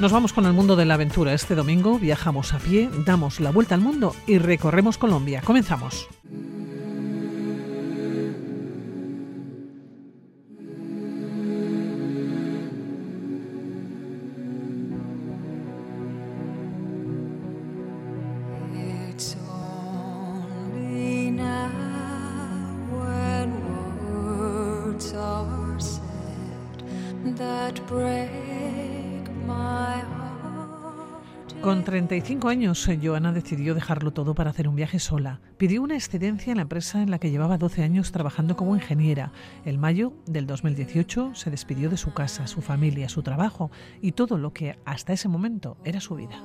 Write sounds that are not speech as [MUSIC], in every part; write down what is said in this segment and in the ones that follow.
Nos vamos con el mundo de la aventura. Este domingo viajamos a pie, damos la vuelta al mundo y recorremos Colombia. Comenzamos. 35 años, Joana decidió dejarlo todo para hacer un viaje sola. Pidió una excedencia en la empresa en la que llevaba 12 años trabajando como ingeniera. En mayo del 2018 se despidió de su casa, su familia, su trabajo y todo lo que hasta ese momento era su vida.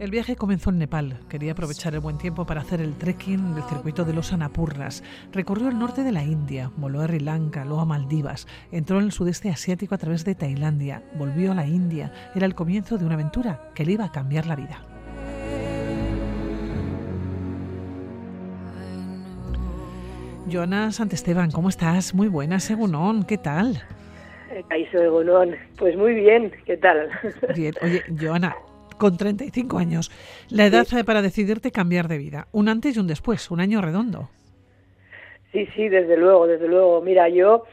El viaje comenzó en Nepal. Quería aprovechar el buen tiempo para hacer el trekking del circuito de los Annapurnas. Recorrió el norte de la India, voló a Sri Lanka, luego a Maldivas, entró en el sudeste asiático a través de Tailandia, volvió a la India. Era el comienzo de una aventura que le iba a cambiar la vida. Joana Santesteban, ¿cómo estás? Muy buena, según ¿qué tal? Caizo de pues muy bien, ¿qué tal? Bien, oye, Joana, con 35 años. La edad para decidirte cambiar de vida. Un antes y un después, un año redondo. Sí, sí, desde luego, desde luego. Mira, yo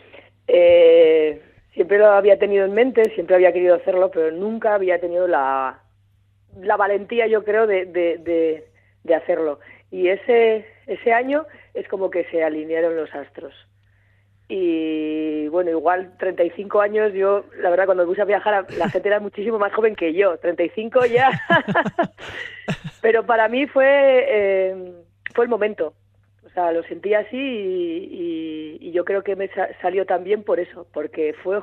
eh, siempre lo había tenido en mente, siempre había querido hacerlo, pero nunca había tenido la, la valentía, yo creo, de, de, de hacerlo. Y ese, ese año es como que se alinearon los astros y bueno, igual 35 años, yo la verdad cuando me puse a viajar la [LAUGHS] gente era muchísimo más joven que yo, 35 ya, [LAUGHS] pero para mí fue, eh, fue el momento, o sea, lo sentí así y, yo creo que me salió también por eso, porque fue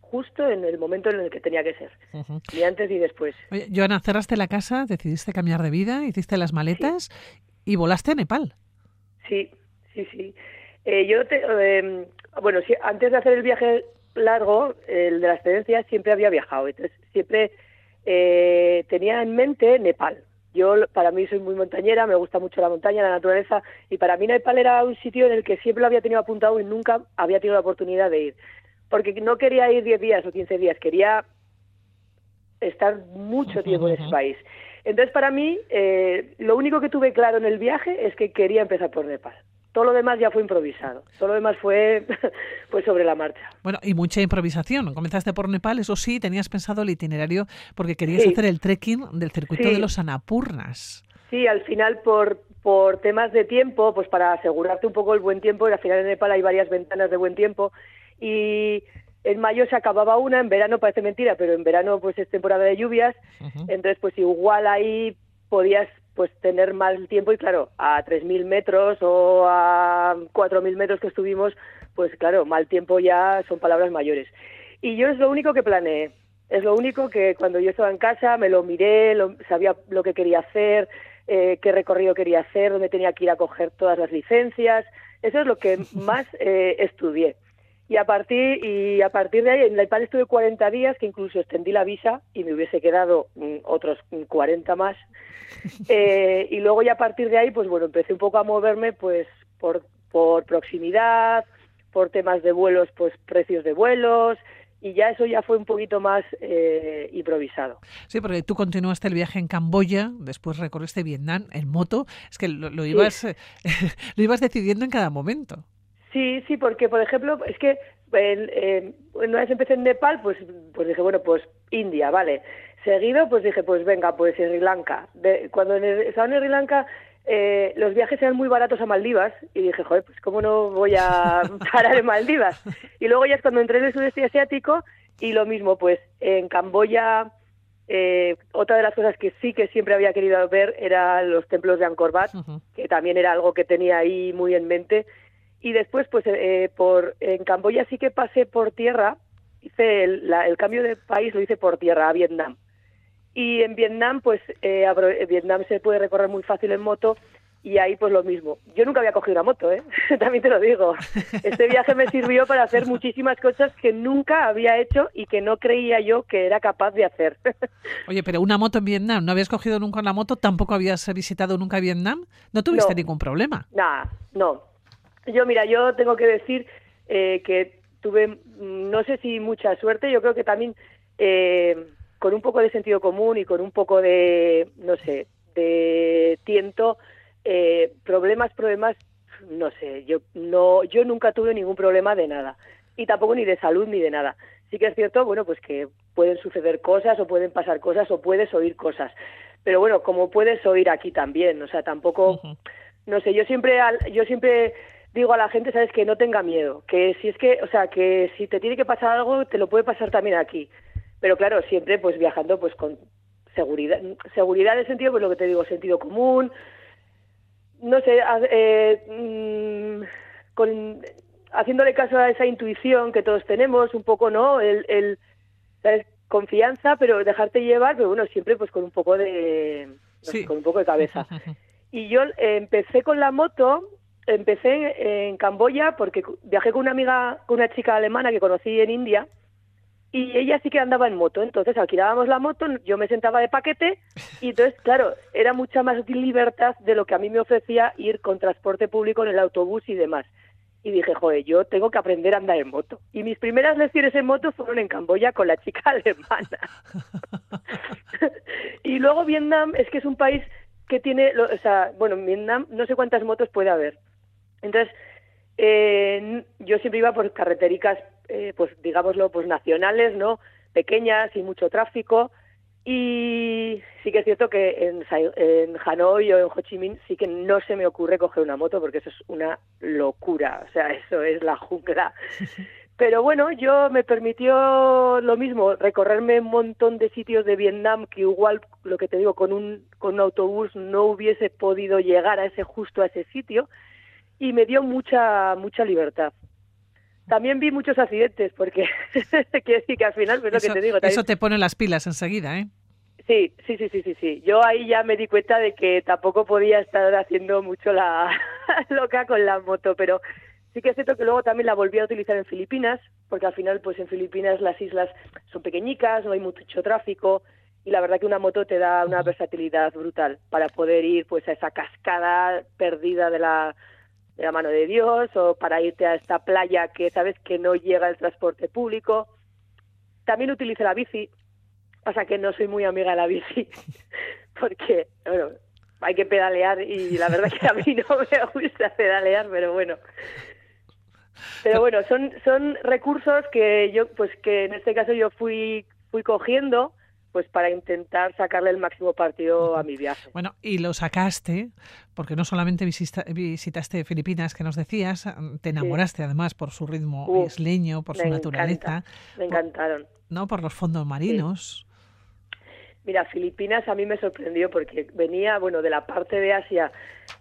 justo en el momento en el que tenía que ser, ni antes ni después. Oye, Joana, cerraste la casa, decidiste cambiar de vida, hiciste las maletas y volaste a Nepal. Sí, sí, sí. Eh, yo te, eh, bueno, antes de hacer el viaje largo, el de la excedencia, siempre había viajado. Entonces, siempre eh, tenía en mente Nepal. Yo, para mí, soy muy montañera, me gusta mucho la montaña, la naturaleza, y para mí Nepal era un sitio en el que siempre lo había tenido apuntado y nunca había tenido la oportunidad de ir. Porque no quería ir 10 días o 15 días, quería estar mucho tiempo en ese país. Entonces, para mí, eh, lo único que tuve claro en el viaje es que quería empezar por Nepal. Todo lo demás ya fue improvisado. Todo lo demás fue [LAUGHS] pues sobre la marcha. Bueno, y mucha improvisación. Comenzaste por Nepal, eso sí, tenías pensado el itinerario porque querías hacer el trekking del circuito de los Anapurnas. Sí, al final por, por temas de tiempo, pues para asegurarte un poco el buen tiempo, y al final en Nepal hay varias ventanas de buen tiempo y en mayo se acababa una, en verano parece mentira, pero en verano pues es temporada de lluvias, entonces pues igual ahí podías pues tener más tiempo y claro, a 3.000 metros o a 4.000 metros que estuvimos, pues claro, mal tiempo ya son palabras mayores. Y yo es lo único que planeé, es lo único que cuando yo estaba en casa me lo miré, lo, sabía lo que quería hacer, eh, qué recorrido quería hacer, dónde tenía que ir a coger todas las licencias, eso es lo que [LAUGHS] más eh, estudié. Y a partir y a partir de ahí, en Nepal estuve 40 días, que incluso extendí la visa y me hubiese quedado mm, otros 40 más. [LAUGHS] Eh, y luego ya a partir de ahí, pues bueno, empecé un poco a moverme pues por, por proximidad, por temas de vuelos, pues precios de vuelos, y ya eso ya fue un poquito más eh, improvisado. Sí, porque tú continuaste el viaje en Camboya, después recorriste Vietnam en moto, es que lo, ibas, [LAUGHS] lo ibas decidiendo en cada momento. Sí, sí, porque por ejemplo, es que eh, una vez empecé en Nepal, pues, pues dije, bueno, pues India, vale. Seguido, pues dije, pues venga, pues Sri Lanka. cuando estaba en Sri Lanka, eh, los viajes eran muy baratos a Maldivas y dije, joder, pues cómo no voy a [LAUGHS] parar en Maldivas. Y luego ya es cuando entré en el sudeste asiático y lo mismo, pues en Camboya, eh, otra de las cosas que sí que siempre había querido ver eran los templos de Angkor Wat, que también era algo que tenía ahí muy en mente y después pues eh, por en Camboya sí que pasé por tierra hice el, cambio de país lo hice por tierra a Vietnam y en Vietnam pues eh, Vietnam se puede recorrer muy fácil en moto y ahí pues lo mismo. Yo nunca había cogido una moto, ¿eh? [LAUGHS] También te lo digo. [LAUGHS] Este viaje me sirvió para hacer muchísimas cosas que nunca había hecho y que no creía yo que era capaz de hacer. [LAUGHS] Oye, pero una moto en Vietnam, ¿no habías cogido nunca una moto? ¿Tampoco habías visitado nunca Vietnam? ¿No tuviste ningún problema? Nada, no. Yo, mira, yo tengo que decir eh, que tuve, mm, no sé si mucha suerte, yo creo que también eh, con un poco de sentido común y con un poco de, no sé, de tiento, eh, problemas, problemas, no sé, yo no, yo nunca tuve ningún problema de nada. Y tampoco ni de salud ni de nada. Sí que es cierto, bueno, pues que pueden suceder cosas o pueden pasar cosas o puedes oír cosas, pero bueno, como puedes oír aquí también, o sea, tampoco, no sé, yo siempre, yo siempre digo a la gente, sabes, que no tenga miedo, que si es que, o sea, que si te tiene que pasar algo, te lo puede pasar también aquí, pero claro, siempre pues viajando pues con seguridad, seguridad en el sentido, pues lo que te digo, sentido común, no sé, eh, mm, con, haciéndole caso a esa intuición que todos tenemos, un poco, ¿no? El, el confianza, pero dejarte llevar, pero bueno, siempre pues con un poco de, con un poco de cabeza. [LAUGHS] Y yo empecé con la moto, empecé en Camboya porque viajé con una amiga, con una chica alemana que conocí en India y ella sí que andaba en moto, entonces alquilábamos la moto, yo me sentaba de paquete y entonces, claro, era mucha más libertad de lo que a mí me ofrecía ir con transporte público en el autobús y demás. Y dije, joder, yo tengo que aprender a andar en moto. Y mis primeras lecciones en moto fueron en Camboya con la chica [LAUGHS] alemana. [LAUGHS] y luego Vietnam es que es un país que tiene, o sea, bueno, en Vietnam no sé cuántas motos puede haber. Entonces, eh, yo siempre iba por carretericas eh, pues digámoslo, pues nacionales, ¿no? Pequeñas y mucho tráfico. Y sí que es cierto que en, en Hanoi o en Ho Chi Minh sí que no se me ocurre coger una moto porque eso es una locura, o sea, eso es la jungla. [LAUGHS] Pero bueno, yo me permitió lo mismo, recorrerme un montón de sitios de Vietnam que igual, lo que te digo, con un, con un autobús no hubiese podido llegar a ese justo a ese sitio y me dio mucha mucha libertad. También vi muchos accidentes, porque [LAUGHS] quiere decir que al final, pues lo que te digo. Eso te pone las pilas enseguida, ¿eh? Sí, sí, sí, sí, sí, sí. Yo ahí ya me di cuenta de que tampoco podía estar haciendo mucho la [LAUGHS] loca con la moto, pero sí que es cierto que luego también la volví a utilizar en Filipinas, porque al final, pues en Filipinas las islas son pequeñicas, no hay mucho tráfico, y la verdad que una moto te da una versatilidad brutal para poder ir pues a esa cascada perdida de la de la mano de Dios o para irte a esta playa que sabes que no llega el transporte público. También utilizo la bici, pasa que no soy muy amiga de la bici [LAUGHS] porque bueno, hay que pedalear y la verdad que a mí no [LAUGHS] me gusta pedalear, pero bueno. Pero bueno, son son recursos que yo pues que en este caso yo fui fui cogiendo pues para intentar sacarle el máximo partido a mi viaje. Bueno, y lo sacaste porque no solamente visitaste Filipinas, que nos decías, te enamoraste además por su ritmo isleño, por su naturaleza. me encantaron. ¿No? Por los fondos marinos. Mira, Filipinas a mí me sorprendió porque venía, bueno, de la parte de Asia.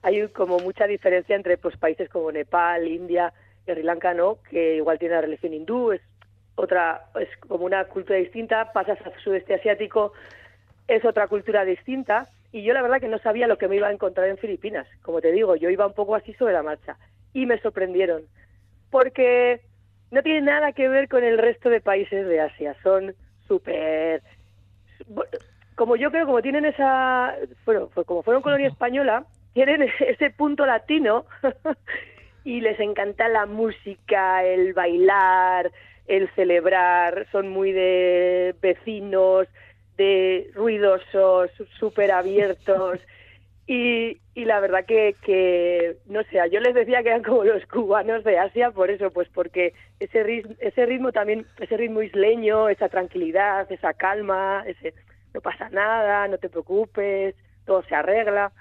Hay como mucha diferencia entre pues países como Nepal, India y Sri Lanka, ¿no? Que igual tiene la religión hindú, es otra, es como una cultura distinta, pasas al sudeste asiático, es otra cultura distinta, y yo la verdad que no sabía lo que me iba a encontrar en Filipinas, como te digo, yo iba un poco así sobre la marcha, y me sorprendieron, porque no tiene nada que ver con el resto de países de Asia, son súper... Como yo creo, como tienen esa... Bueno, pues como fueron colonia española, tienen [LAUGHS] ese punto latino [LAUGHS] y les encanta la música, el bailar, el celebrar, son muy de vecinos, de ruidosos, súper abiertos. [LAUGHS] Y, y, la verdad que, que, no sé, yo les decía que eran como los cubanos de Asia, por eso, pues porque ese ritmo, ese ritmo también, ese ritmo isleño, esa tranquilidad, esa calma, ese no pasa nada, no te preocupes, todo se arregla.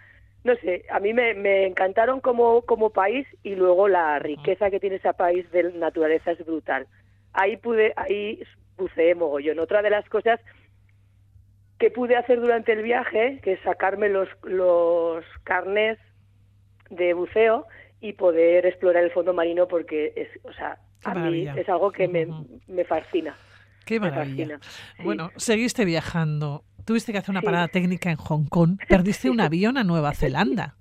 No sé, a mí me, me encantaron como, como país y luego la riqueza que tiene ese país de naturaleza es brutal ahí pude, ahí buceé mogollón. Otra de las cosas que pude hacer durante el viaje, que es sacarme los, los carnes de buceo y poder explorar el fondo marino porque es, o sea, a mí es algo que me, me fascina. Qué maravilla. Bueno, seguiste viajando. Tuviste que hacer una parada técnica en Hong Kong. Perdiste un [LAUGHS] avión a Nueva Zelanda.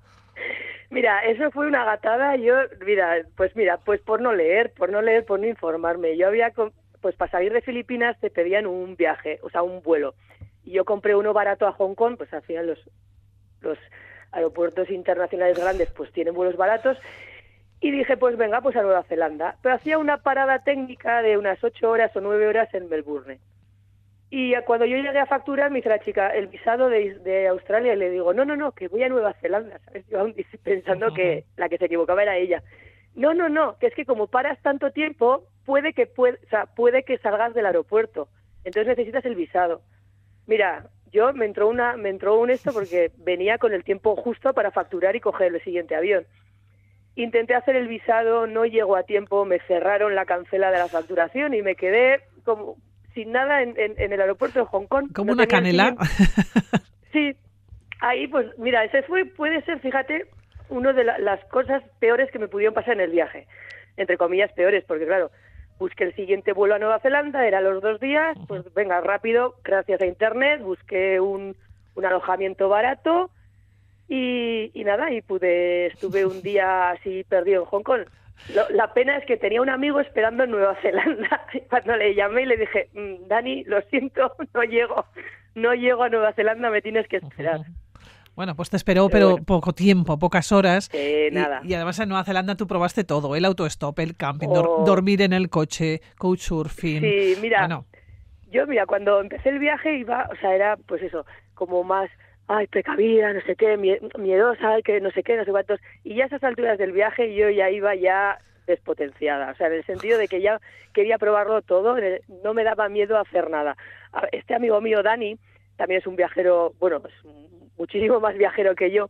Mira, eso fue una gatada. Yo, mira, pues mira, pues por no leer, por no leer, por no informarme. Yo había, pues para salir de Filipinas te pedían un viaje, o sea, un vuelo. Y yo compré uno barato a Hong Kong, pues al final los, los aeropuertos internacionales grandes pues tienen vuelos baratos. Y dije, pues venga, pues a Nueva Zelanda. Pero hacía una parada técnica de unas ocho horas o nueve horas en Melbourne. Y cuando yo llegué a facturar, me dice la chica, el visado de, Australia, y le digo, no, no, no, que voy a Nueva Zelanda, ¿sabes? Yo aún [LAUGHS] pensando que la que se equivocaba era ella. No, no, no, que es que como paras tanto tiempo, puede que, puede, o sea, puede que salgas del aeropuerto. Entonces necesitas el visado. Mira, yo me entró, una, me entró un esto porque [LAUGHS] venía con el tiempo justo para facturar y coger el siguiente avión. Intenté hacer el visado, no llegó a tiempo, me cerraron la cancela de la facturación y me quedé como sin nada en, el aeropuerto de Hong Kong. Como una canela. [LAUGHS] Sí, ahí pues mira, ese fue, puede ser, fíjate, una de las cosas peores que me pudieron pasar en el viaje. Entre comillas peores, porque claro, busqué el siguiente vuelo a Nueva Zelanda, era los dos días, pues venga, rápido, gracias a Internet, busqué un, un alojamiento barato y, y, nada, y pude, estuve un día así perdido en Hong Kong la pena es que tenía un amigo esperando en Nueva Zelanda. [LAUGHS] Cuando le llamé y le dije, mm, Dani, lo siento, [LAUGHS] no llego, no llego a Nueva Zelanda, me tienes que esperar. Bueno, pues te esperó, pero, poco tiempo, pocas horas. Eh, nada. Y, además en Nueva Zelanda tú probaste todo, el autostop, el camping, oh. dormir en el coche, couchsurfing. Sí, mira, yo mira, cuando empecé el viaje iba, o sea, era pues eso, como más ay, precavida, no sé qué, miedosa, que no sé qué, no sé cuántos. Y ya a esas alturas del viaje yo ya iba ya despotenciada, o sea, en el sentido de que ya quería probarlo todo, no me daba miedo a hacer nada. Este amigo mío, Dani, también es un viajero, bueno, pues muchísimo más viajero que yo.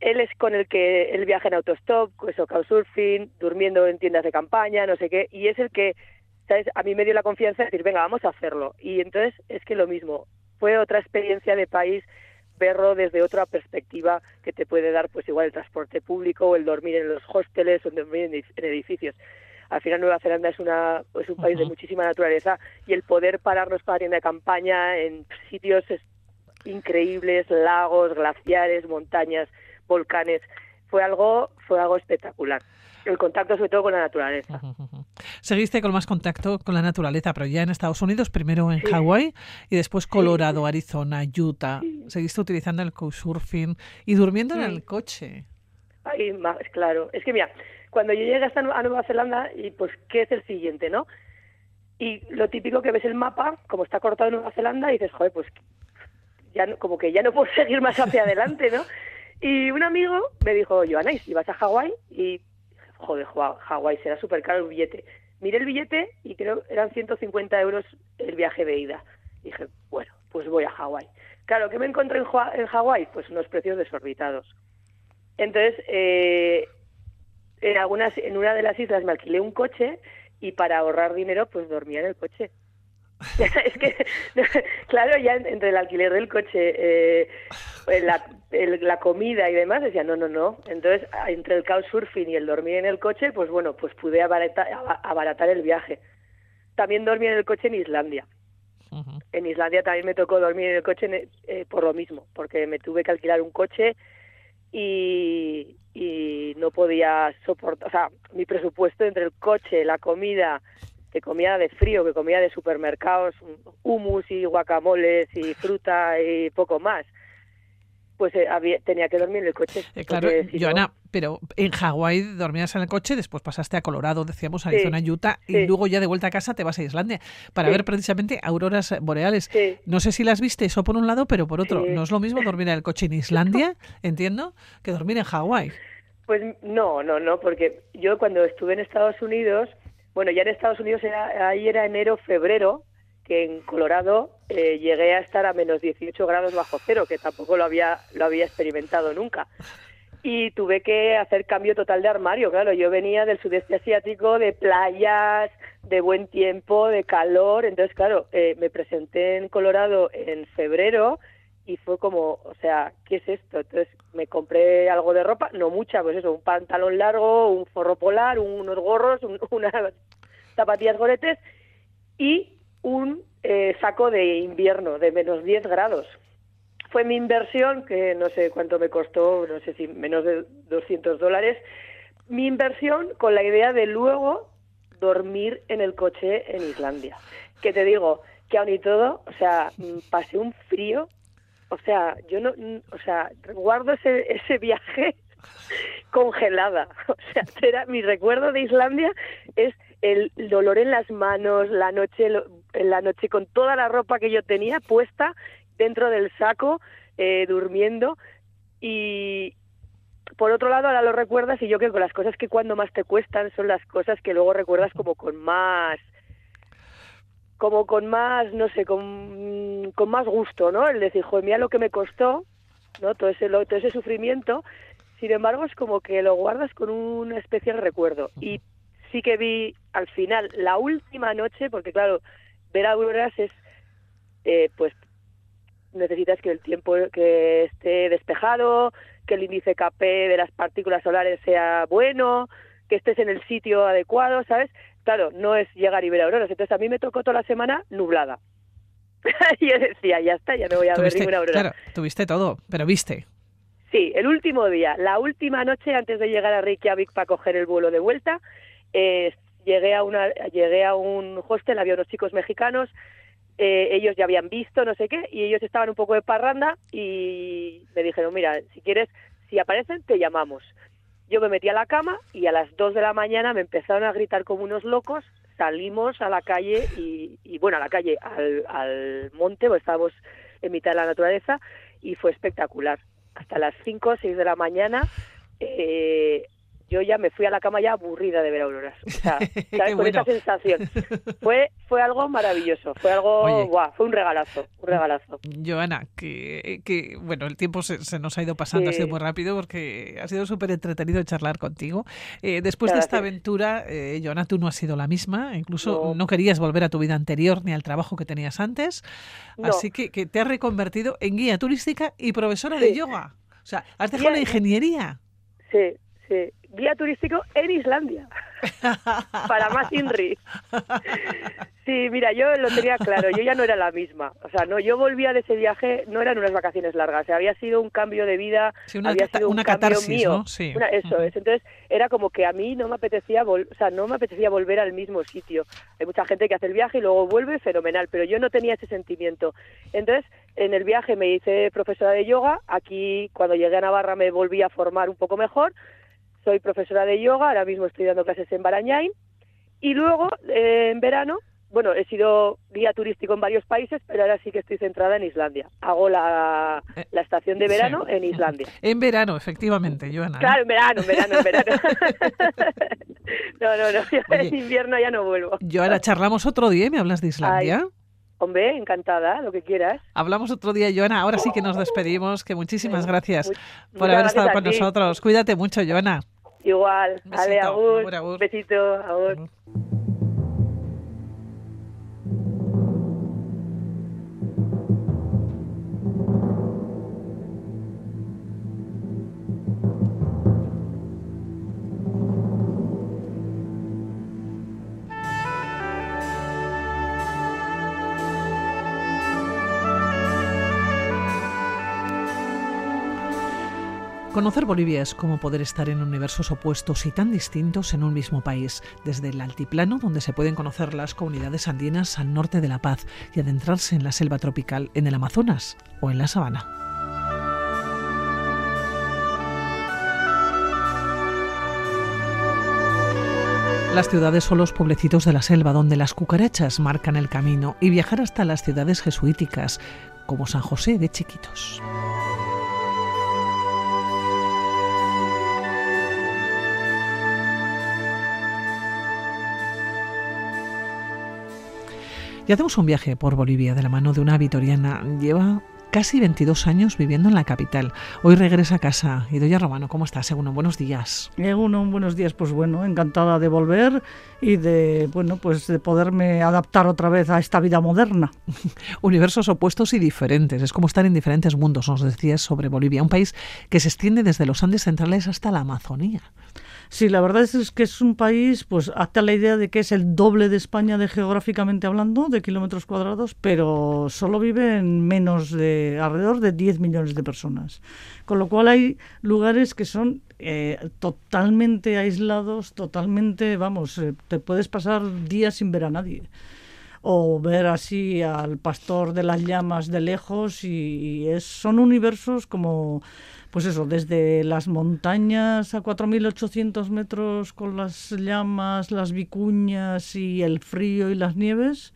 Él es con el que él viaja en autostop, eso, couchsurfing, durmiendo en tiendas de campaña, no sé qué, y es el que, ¿sabes? A mí me dio la confianza de decir, venga, vamos a hacerlo. Y entonces es que lo mismo, fue otra experiencia de país verlo desde otra perspectiva que te puede dar pues igual el transporte público o el dormir en los hosteles o el dormir en, edificios. Al final Nueva Zelanda es, una, es un país de muchísima naturaleza y el poder pararnos para tienda de campaña en sitios increíbles, lagos, glaciares, montañas, volcanes, fue algo, fue algo espectacular. El contacto sobre todo con la naturaleza. Seguiste con más contacto con la naturaleza, pero ya en Estados Unidos, primero en Hawái y después Colorado, Arizona, Utah. Seguiste utilizando el couchsurfing y durmiendo en el coche. Ay, claro. Es que mira, cuando yo llegué hasta a Nueva Zelanda, y pues, ¿qué es el siguiente, no? Y lo típico que ves el mapa, como está cortado en Nueva Zelanda, y dices, joder, pues ya como que ya no puedo [LAUGHS] seguir más hacia adelante, ¿no? Y un amigo me dijo, Joana, ¿y si vas a Hawái? Y joder, Hawái será súper caro el billete. Miré el billete y creo eran 150 euros el viaje de ida. dije, bueno, pues voy a Hawái. Claro, ¿qué me encontré en, en Hawái? Pues unos precios desorbitados. Entonces, eh, en, algunas, en una de las islas me alquilé un coche y para ahorrar dinero, pues dormía en el coche. [LAUGHS] es que, [LAUGHS] claro, ya entre el alquiler del coche, eh, la, la, comida y demás, decía, no, no, no. Entonces, entre el couchsurfing y el dormir en el coche, pues bueno, pues pude abaratar, abaratar el viaje. También dormí en el coche en Islandia. En Islandia también me tocó dormir en el coche eh, por lo mismo, porque me tuve que alquilar un coche y, y no podía soportar, o sea, mi presupuesto entre el coche, la comida, que comía de frío, que comía de supermercados, humus y guacamoles y fruta y poco más. Pues eh, tenía que dormir en el coche. Eh, claro, Joana, pero en Hawái dormías en el coche, después pasaste a Colorado, decíamos, Arizona, Utah, y luego ya de vuelta a casa te vas a Islandia para ver precisamente auroras boreales. No sé si las viste, eso por un lado, pero por otro, no es lo mismo dormir en el coche en Islandia, [LAUGHS] entiendo, que dormir en Hawái. Pues no, no, no, porque yo cuando estuve en Estados Unidos bueno, ya en Estados Unidos era, ahí era enero, febrero, que en Colorado eh, llegué a estar a menos 18 grados bajo cero, que tampoco lo había, lo había experimentado nunca. Y tuve que hacer cambio total de armario, claro, yo venía del sudeste asiático, de playas, de buen tiempo, de calor, entonces claro, eh, me presenté en Colorado en febrero y fue como, o sea, ¿qué es esto? Entonces me compré algo de ropa, no mucha, pues eso, un pantalón largo, un forro polar, unos gorros, [LAUGHS] unas zapatillas goretes y un eh, saco de invierno de menos 10 grados. fue mi inversión, que no sé cuánto me costó, no sé si menos de 200 dólares, mi inversión con la idea de luego dormir en el coche en Islandia. Que te digo, que aún y todo, o sea, mm, pasé un frío, o sea, yo no, o sea, guardo ese, ese viaje [LAUGHS] congelada. O sea, era, mi recuerdo de Islandia es el dolor en las manos, la noche, en la noche con toda la ropa que yo tenía puesta dentro del saco, eh, durmiendo. Y por otro lado, ahora lo recuerdas y yo creo que las cosas que cuando más te cuestan son las cosas que luego recuerdas como con más como con más, no sé, con, con más gusto, ¿no? El decir, joder, mira lo que me costó, ¿no? Todo ese, todo ese sufrimiento. Sin embargo, es como que lo guardas con un especial recuerdo. Y sí que vi al final, la última noche, porque claro, ver auroras es, eh, pues, necesitas que el tiempo que esté despejado, que el índice KP de las partículas solares sea bueno, que estés en el sitio adecuado, ¿sabes? Claro, no es llegar y ver auroras. Entonces a mí me tocó toda la semana nublada. [LAUGHS] y yo decía, ya está, ya no voy a ver ninguna aurora. Claro, tuviste todo, pero viste. Sí, el último día, la última noche antes de llegar a Reykjavik para coger el vuelo de vuelta, eh, llegué a una, llegué a un hostel, había unos chicos mexicanos, eh, ellos ya habían visto, no sé qué, y ellos estaban un poco de parranda y me dijeron, mira, si quieres, si aparecen, te llamamos. Yo me metí a la cama y a las 2 de la mañana me empezaron a gritar como unos locos. Salimos a la calle y, bueno, a la calle, al, monte, pues estábamos en mitad de la naturaleza y fue espectacular. Hasta las 5 o 6 de la mañana eh, yo ya me fui a la cama ya aburrida de ver auroras. O sea, [LAUGHS] ¿sabes? Con esa sensación. [LAUGHS] Fue, fue algo maravilloso, fue algo, guau, fue un regalazo, un regalazo. Joana, que, que bueno, el tiempo se, nos ha ido pasando, ha sido muy rápido porque ha sido súper entretenido charlar contigo. Eh, después de esta aventura, eh, Joana, tú no has sido la misma, incluso no. querías volver a tu vida anterior ni al trabajo que tenías antes, así que, que, te has reconvertido en guía turística y profesora de yoga. O sea, has dejado la ingeniería. Sí, sí guía turístico en Islandia. [LAUGHS] para más INRI. Sí, mira, yo lo tenía claro, yo ya no era la misma. O sea, no, yo volvía de ese viaje, no eran unas vacaciones largas, había sido un cambio de vida, había sido un cambio mío. Sí. eso es. Entonces, era como que a mí no me apetecía, o sea, no me apetecía volver al mismo sitio. Hay mucha gente que hace el viaje y luego vuelve fenomenal, pero yo no tenía ese sentimiento. Entonces, en el viaje me hice profesora de yoga, aquí cuando llegué a Navarra me volví a formar un poco mejor soy profesora de yoga, ahora mismo estoy dando clases en Barañáin. Y luego, eh, en verano, bueno, he sido guía turístico en varios países, pero ahora sí que estoy centrada en Islandia. Hago la, eh, la estación de verano en Islandia. En verano, efectivamente, Joana. ¿eh? Claro, en verano, en verano, en verano. [LAUGHS] [LAUGHS] no, no, no, en invierno ya no vuelvo. Joana, charlamos otro día y me hablas de Islandia. Hombre, encantada, lo que quieras. Hablamos otro día, Joana. Ahora sí que nos despedimos. Que muchísimas gracias por haber estado con nosotros. Cuídate mucho, Joana. Igual. Ale, agur. Besito, agur. Conocer Bolivia es como poder estar en universos opuestos y tan distintos en un mismo país, desde el altiplano, donde se pueden conocer las comunidades andinas al norte de La Paz, y adentrarse en la selva tropical en el Amazonas o en la sabana. Las ciudades son los pueblecitos de la selva donde las cucarachas marcan el camino y viajar hasta las ciudades jesuíticas, como San José de Chiquitos. Y hacemos un viaje por Bolivia de la mano de una vitoriana. Lleva casi 22 años viviendo en la capital. Hoy regresa a casa. Idoya Romano, ¿cómo estás? Segundo, buenos días. Segundo, buenos días. Pues bueno, encantada de volver y de, bueno, pues de poderme adaptar otra vez a esta vida moderna. [LAUGHS] Universos opuestos y diferentes. Es como estar en diferentes mundos, nos decías sobre Bolivia, un país que se extiende desde los Andes centrales hasta la Amazonía. Sí, la verdad es que es un país, pues hasta la idea de que es el doble de España de geográficamente hablando, de kilómetros cuadrados, pero solo vive en menos de de alrededor de 10 millones de personas. Con lo cual hay lugares que son eh, totalmente aislados, totalmente, vamos, eh, te puedes pasar días sin ver a nadie o ver así al pastor de las llamas de lejos y, es, son universos como, pues eso, desde las montañas a 4.800 metros con las llamas, las vicuñas y el frío y las nieves,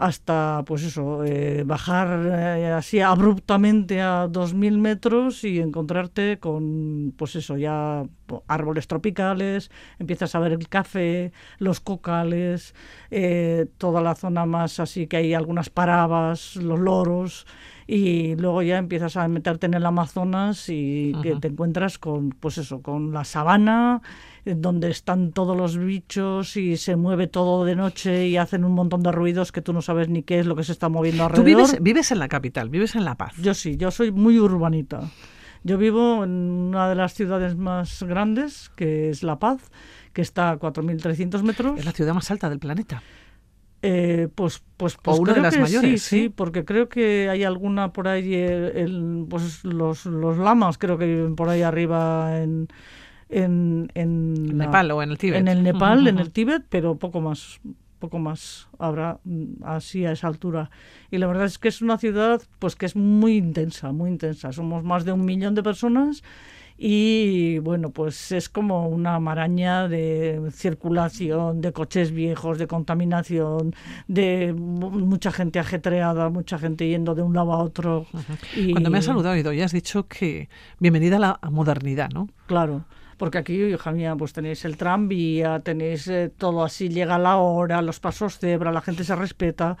hasta pues eso, eh, bajar eh, así abruptamente a 2.000 metros y encontrarte con pues eso, ya árboles tropicales, empiezas a ver el café, los cocales, eh, toda la zona más así que hay algunas parabas, los loros y luego ya empiezas a meterte en el Amazonas y que te encuentras con pues eso, con la sabana donde están todos los bichos y se mueve todo de noche y hacen un montón de ruidos que tú no sabes ni qué es lo que se está moviendo alrededor. Tú vives, vives en la capital, vives en La Paz. Yo sí, yo soy muy urbanita. Yo vivo en una de las ciudades más grandes, que es La Paz, que está a 4.300 metros. Es la ciudad más alta del planeta. Eh, pues, pues, pues una de las mayores. Sí, sí, porque creo que hay alguna por ahí, el, pues los, los lamas creo que viven por ahí arriba en, en, en Nepal o en el Tíbet. En el Nepal, en el Tíbet, pero poco más poco más habrá mm, así a esa altura. Y la verdad es que es una ciudad pues que es muy intensa, muy intensa. Somos más de un millón de personas y bueno, pues es como una maraña de circulación, de coches viejos, de contaminación, de mucha gente ajetreada, mucha gente yendo de un lado a otro. y... Cuando me has saludado, y has dicho que bienvenida a la modernidad, ¿no? Claro porque aquí, hija mía, pues tenéis el tranvía, tenéis eh, todo así, llega la hora, los pasos cebra, la gente se respeta.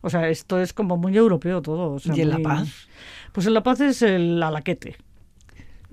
O sea, esto es como muy europeo todo. ¿Y en La Paz? Pues en La Paz es el alaquete.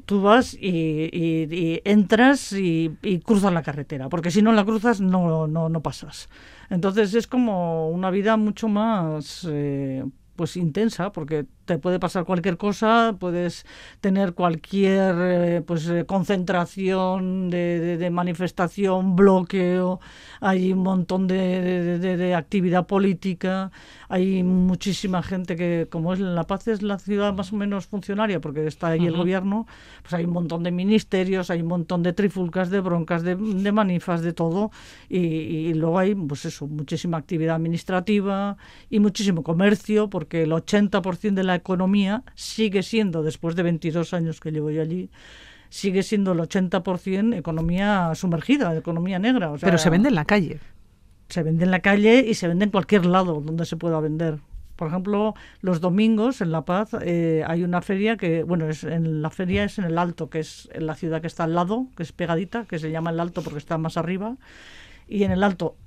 Tú vas y, entras y, cruzas la carretera, porque si no la cruzas no, no, no pasas. Entonces es como una vida mucho más eh, pues intensa, porque te puede pasar cualquier cosa, puedes tener cualquier eh, pues eh, concentración de, de, manifestación, bloqueo, hay un montón de, de, actividad política, hay muchísima gente que, como es La Paz es la ciudad más o menos funcionaria, porque está ahí el gobierno, pues hay un montón de ministerios, hay un montón de trifulcas, de broncas, de, manifas, de todo, y, y, luego hay, pues eso, muchísima actividad administrativa y muchísimo comercio, porque el 80% de la economía sigue siendo, después de 22 años que llevo yo allí, sigue siendo el 80% economía sumergida, economía negra. Pero se vende en la calle. Se vende en la calle y se vende en cualquier lado donde se pueda vender. Por ejemplo, los domingos en La Paz eh, hay una feria que, bueno, es en la feria es en el Alto, que es en la ciudad que está al lado, que es pegadita, que se llama el Alto porque está más arriba. Y en el Alto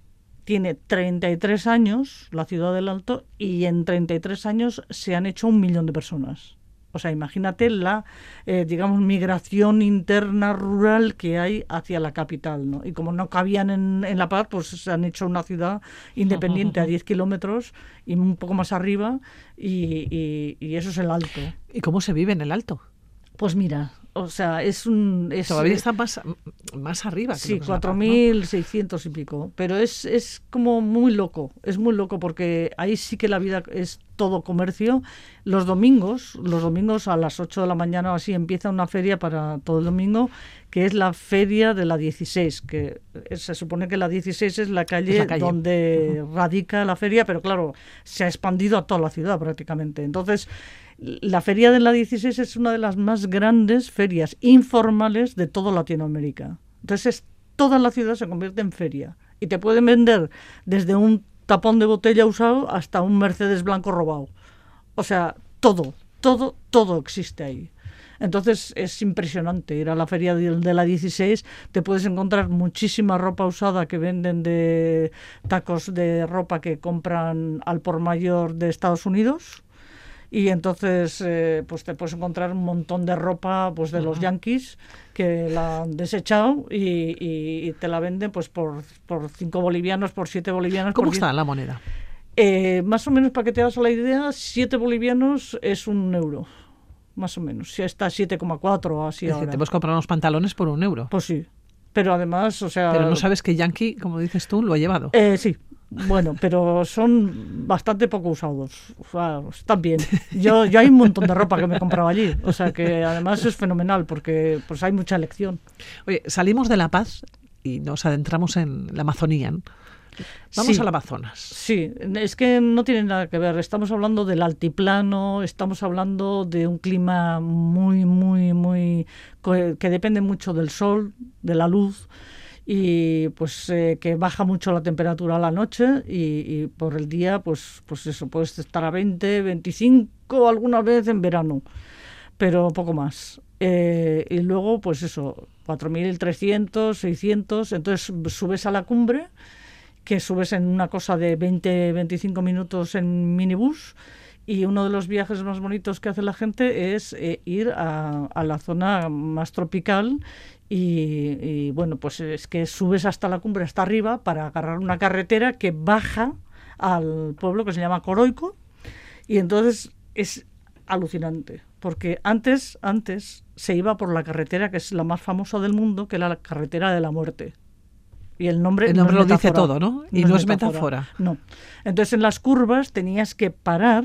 tiene 33 años, la ciudad del Alto, y en 33 años se han hecho un millón de personas. O sea, imagínate la, eh, digamos, migración interna rural que hay hacia la capital, ¿no? Y como no cabían en, en La Paz, pues se han hecho una ciudad independiente a [LAUGHS] 10 kilómetros y un poco más arriba, y, y eso es el Alto. ¿Y cómo se vive en el Alto? Pues mira, o sea, es un... Todavía está más, más arriba. sí, 4.600 y pico. Pero es, es como muy loco, es muy loco porque ahí sí que la vida es todo comercio. Los domingos, los domingos a las 8 de la mañana o así empieza una feria para todo el domingo, que es la feria de la 16, que se supone que la 16 es la calle, donde radica la feria, pero claro, se ha expandido a toda la ciudad prácticamente. Entonces la feria de la 16 es una de las más grandes ferias informales de toda Latinoamérica. Entonces toda la ciudad se convierte en feria y te pueden vender desde un tapón de botella usado hasta un Mercedes blanco robado. O sea, todo, todo, todo existe ahí. Entonces es impresionante ir a la feria de, la 16, te puedes encontrar muchísima ropa usada que venden de tacos de ropa que compran al por mayor de Estados Unidos y entonces eh, pues te puedes encontrar un montón de ropa pues de los yankees que la han desechado y, te la venden pues por, por 5 bolivianos, por 7 bolivianos. ¿Cómo está la moneda? Eh, más o menos, para que te hagas la idea, 7 bolivianos es un euro. Más o menos. Si está 7,4 así es ahora. te puedes comprar unos pantalones por un euro. Pues sí. Pero además, o sea... Pero no sabes que Yankee, como dices tú, lo ha llevado. Eh, sí, Bueno, pero son bastante poco usados. O sea, están bien. Yo, yo hay un montón de ropa que me compraba allí. O sea que además es fenomenal porque pues hay mucha elección. Oye, salimos de La Paz y nos adentramos en la Amazonía. ¿no? Vamos Sí. al Amazonas. Sí, es que no tiene nada que ver. Estamos hablando del altiplano, estamos hablando de un clima muy, muy, muy. que depende mucho del sol, de la luz y pues eh, que baja mucho la temperatura a la noche y, por el día pues pues eso puedes estar a 20 25 alguna vez en verano pero poco más. Eh, y luego pues eso 4.300 600 entonces subes a la cumbre que subes en una cosa de 20 25 minutos en minibús y uno de los viajes más bonitos que hace la gente es eh, ir a la zona más tropical y, y, bueno, pues es que subes hasta la cumbre, hasta arriba, para agarrar una carretera que baja al pueblo que se llama Coroico y entonces es alucinante, porque antes, antes se iba por la carretera que es la más famosa del mundo, que era la carretera de la muerte. Y el nombre, El lo dice metáfora, todo, ¿no? Y no es metáfora. No. Entonces en las curvas tenías que parar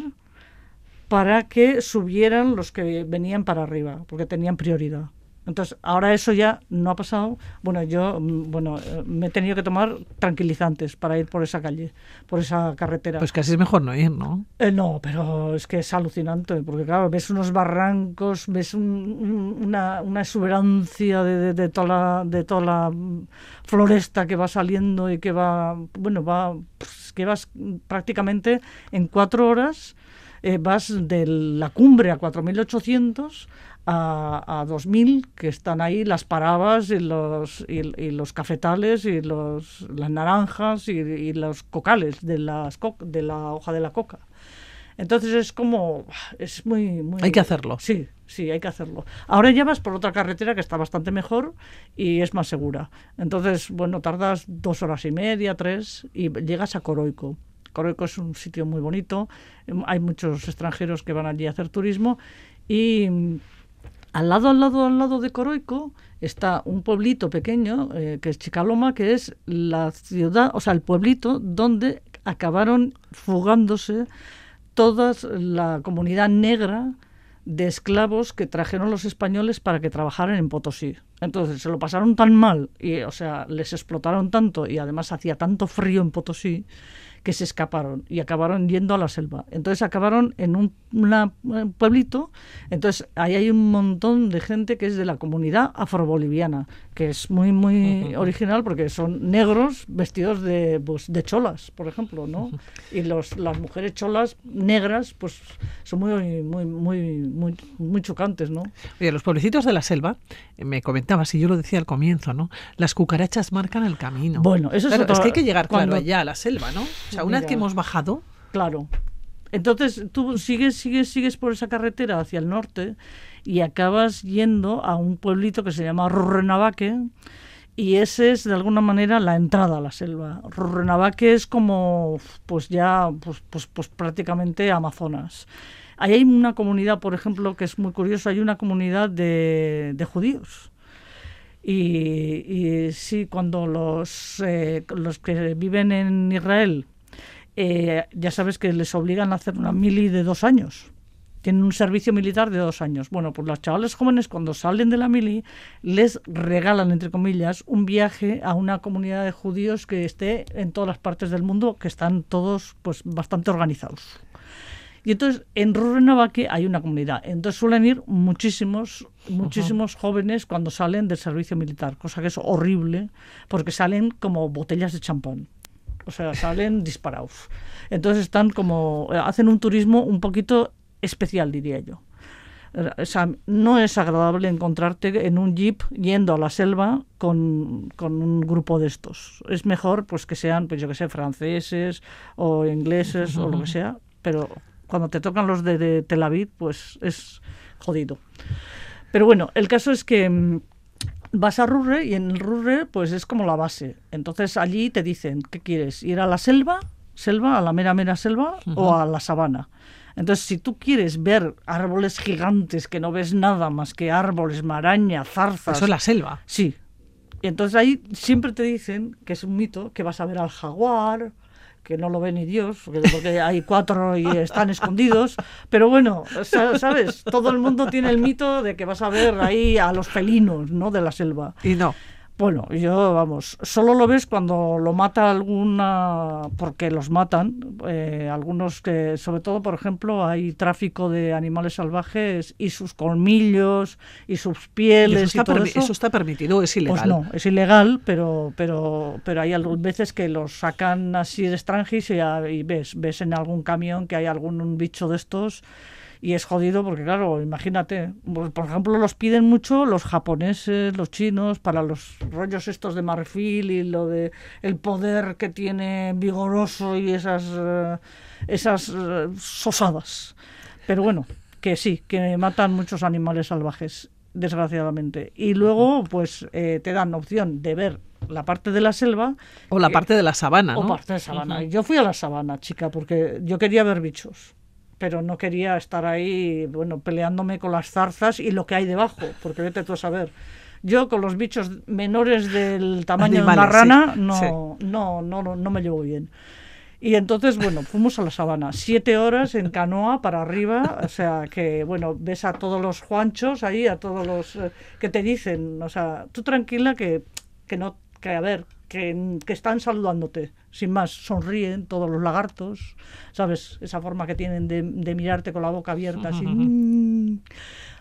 para que subieran los que venían para arriba, porque tenían prioridad. Entonces, ahora eso ya no ha pasado. Bueno, yo mm, bueno, eh, me he tenido que tomar tranquilizantes para ir por esa calle, por esa carretera. Pues casi es mejor no ir, ¿no? Eh, no, pero es que es alucinante, porque claro, ves unos barrancos, ves un- un- una, una exuberancia de, de- de toda la, de toda la mm, floresta que va saliendo y que va, bueno, va, pues, que vas prácticamente en cuatro horas, eh, vas de la cumbre a 4800 a, a 2000, que están ahí las parabas y los, y, y los cafetales y los, las naranjas y, y los cocales de, las co- de la hoja de la coca. Entonces es como, es muy, muy... Hay que hacerlo. Sí, sí, hay que hacerlo. Ahora ya vas por otra carretera que está bastante mejor y es más segura. Entonces, bueno, tardas dos horas y media, tres, y llegas a Coroico. Coroico es un sitio muy bonito, em, hay muchos extranjeros que van allí a hacer turismo y mm, al lado, al lado, al lado de Coroico está un pueblito pequeño eh, que es Chicaloma, que es la ciudad, o sea, el pueblito donde acabaron fugándose toda la comunidad negra de esclavos que trajeron los españoles para que trabajaran en Potosí. Entonces se lo pasaron tan mal y, o sea, les explotaron tanto y además hacía tanto frío en Potosí que se escaparon y acabaron yendo a la selva. Entonces acabaron en un una- un pueblito. Entonces ahí hay un montón de gente que es de la comunidad afroboliviana, que es muy muy original porque son negros vestidos de, pues, de cholas, por ejemplo, ¿no? Y los, las mujeres cholas negras, pues son muy muy muy muy muy chocantes, ¿no? Oye, los pueblecitos de la selva, eh, me comentabas, y yo lo decía al comienzo, ¿no? Las cucarachas marcan el camino. Bueno, eso es Claro, otro- es que hay que llegar, claro, cuando- allá a la selva, ¿no? Sea, una vez que hemos bajado, Claro. Entonces tú sigues, sigues, sigues por esa carretera hacia el norte y acabas yendo a un pueblito que se llama Rurrenabaque y ese es de alguna manera la entrada a la selva. Rurrenabaque es como pues ya pues, pues, pues prácticamente Amazonas. Ahí hay una comunidad, por ejemplo, que es muy curiosa, hay una comunidad de, de judíos. Y, y sí, cuando los, eh, los que viven en Israel, eh, ya sabes que les obligan a hacer una mili de dos años. Tienen un servicio militar de dos años. Bueno, pues los chavales jóvenes cuando salen de la mili les regalan, entre comillas, un viaje a una comunidad de judíos que esté en todas las partes del mundo, que están todos pues bastante organizados. Y entonces en Rurrenabaque hay una comunidad. Entonces suelen ir muchísimos, muchísimos jóvenes cuando salen del servicio militar, cosa que es horrible, porque salen como botellas de champán. O sea, salen disparados. Entonces están como, eh, hacen un turismo un poquito especial, diría yo. O sea, no es agradable encontrarte en un jeep yendo a la selva con, con un grupo de estos. Es mejor pues que sean, pues yo que sé, franceses o ingleses o lo que sea, pero cuando te tocan los de, de Tel Aviv, pues es jodido. Pero bueno, el caso es que mm, vas a Rurre y en el Rurre pues es como la base. Entonces allí te dicen, ¿qué quieres? ¿Ir a la selva? ¿Selva? ¿A la mera mera selva? ¿O a la sabana? Entonces, si tú quieres ver árboles gigantes que no ves nada más que árboles, maraña, zarzas... eso es la selva. Sí. Y entonces ahí siempre te dicen, que es un mito, que vas a ver al jaguar, que no lo ve ni Dios, porque hay cuatro y están escondidos, pero bueno, ¿sabes? Todo el mundo tiene el mito de que vas a ver ahí a los felinos, ¿no? De la selva. Y no. Bueno, yo, vamos, solo lo ves cuando lo mata alguna, porque los matan, eh, algunos que, sobre todo, por ejemplo, hay tráfico de animales salvajes y sus colmillos y sus pieles. ¿Y eso, está permitido, es ilegal. Pues no, es ilegal, pero, pero, pero hay veces que los sacan así de extranjis y, y ves, ves en algún camión que hay algún bicho de estos y es jodido porque, claro, imagínate, pues, por ejemplo, los piden mucho los japoneses, los chinos, para los rollos estos de marfil y lo de el poder que tiene vigoroso y esas, eh, esas eh, sosadas. Pero bueno, que sí, que matan muchos animales salvajes, desgraciadamente. Y luego, pues, eh, te dan opción de ver la parte de la selva. O la parte de la sabana, ¿no? O parte de sabana. Yo fui a la sabana, chica, porque yo quería ver bichos pero no quería estar ahí, bueno, peleándome con las zarzas y lo que hay debajo, porque vete tú a saber. Yo con los bichos menores del tamaño de una rana no, no, no, no me llevo bien. Y entonces, bueno, fuimos a la sabana. Siete horas en canoa para arriba. O sea, que, bueno, ves a todos los juanchos ahí, a todos los eh, que te dicen. O sea, tú tranquila que, que no, que a ver, que, están saludándote, sin más, sonríen todos los lagartos, ¿sabes? Esa forma que tienen de, mirarte con la boca abierta, así, mm,